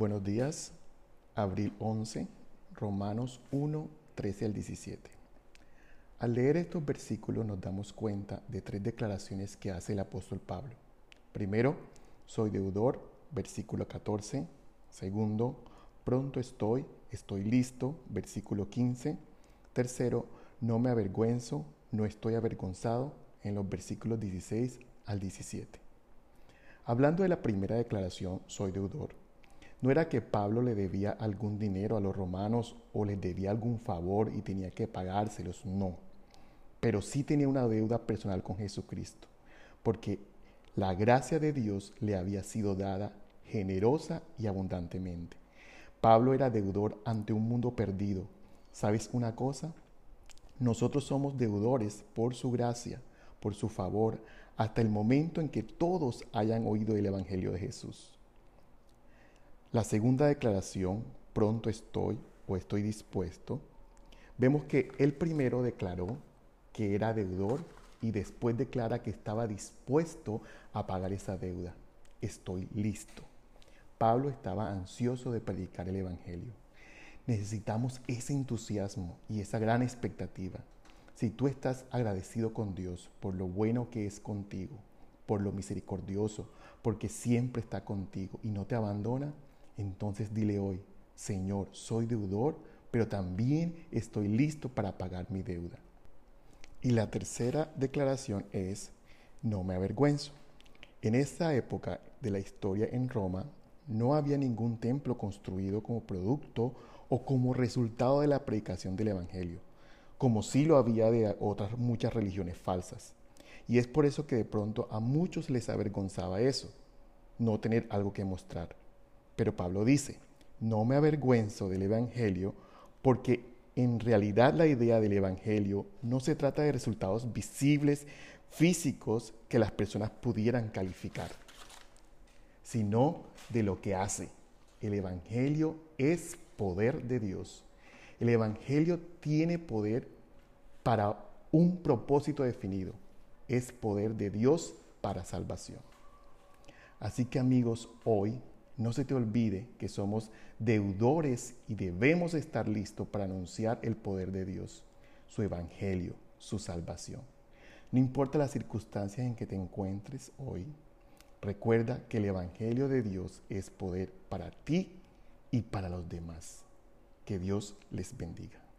Buenos días, abril 11, Romanos 1, 13 al 17. Al leer estos versículos nos damos cuenta de tres declaraciones que hace el apóstol Pablo. Primero, soy deudor, versículo 14. Segundo, pronto estoy, estoy listo, versículo 15. Tercero, no me avergüenzo, no estoy avergonzado, en los versículos 16 al 17. Hablando de la primera declaración, soy deudor, no era que Pablo le debía algún dinero a los romanos o les debía algún favor y tenía que pagárselos, no pero sí tenía una deuda personal con Jesucristo, porque la gracia de Dios le había sido dada generosa y abundantemente. Pablo era deudor ante un mundo perdido. ¿Sabes una cosa? Nosotros somos deudores por su gracia, por su favor, hasta el momento en que todos hayan oído el Evangelio de Jesús. La segunda declaración, pronto estoy o estoy dispuesto, vemos que él primero declaró que era deudor y después declara que estaba dispuesto a pagar esa deuda. Estoy listo. Pablo estaba ansioso de predicar el Evangelio. Necesitamos ese entusiasmo y esa gran expectativa. Si tú estás agradecido con Dios por lo bueno que es contigo, por lo misericordioso, porque siempre está contigo y no te abandona, entonces dile hoy, Señor, soy deudor, pero también estoy listo para pagar mi deuda. Y la tercera declaración es, no me avergüenzo. En esta época de la historia en Roma, no había ningún templo construido como producto o como resultado de la predicación del Evangelio, como sí lo había de otras muchas religiones falsas. Y es por eso que de pronto a muchos les avergonzaba eso, no tener algo que mostrar. Pero Pablo dice, no me avergüenzo del Evangelio porque en realidad la idea del Evangelio no se trata de resultados visibles, físicos, que las personas pudieran calificar, sino de lo que hace. El Evangelio es poder de Dios. El Evangelio tiene poder para un propósito definido. Es poder de Dios para salvación. Así que amigos, hoy no se te olvide que somos deudores y debemos estar listos para anunciar el poder de Dios, su evangelio, su salvación. No importa las circunstancias en que te encuentres hoy, recuerda que el evangelio de Dios es poder para ti y para los demás. Que Dios les bendiga.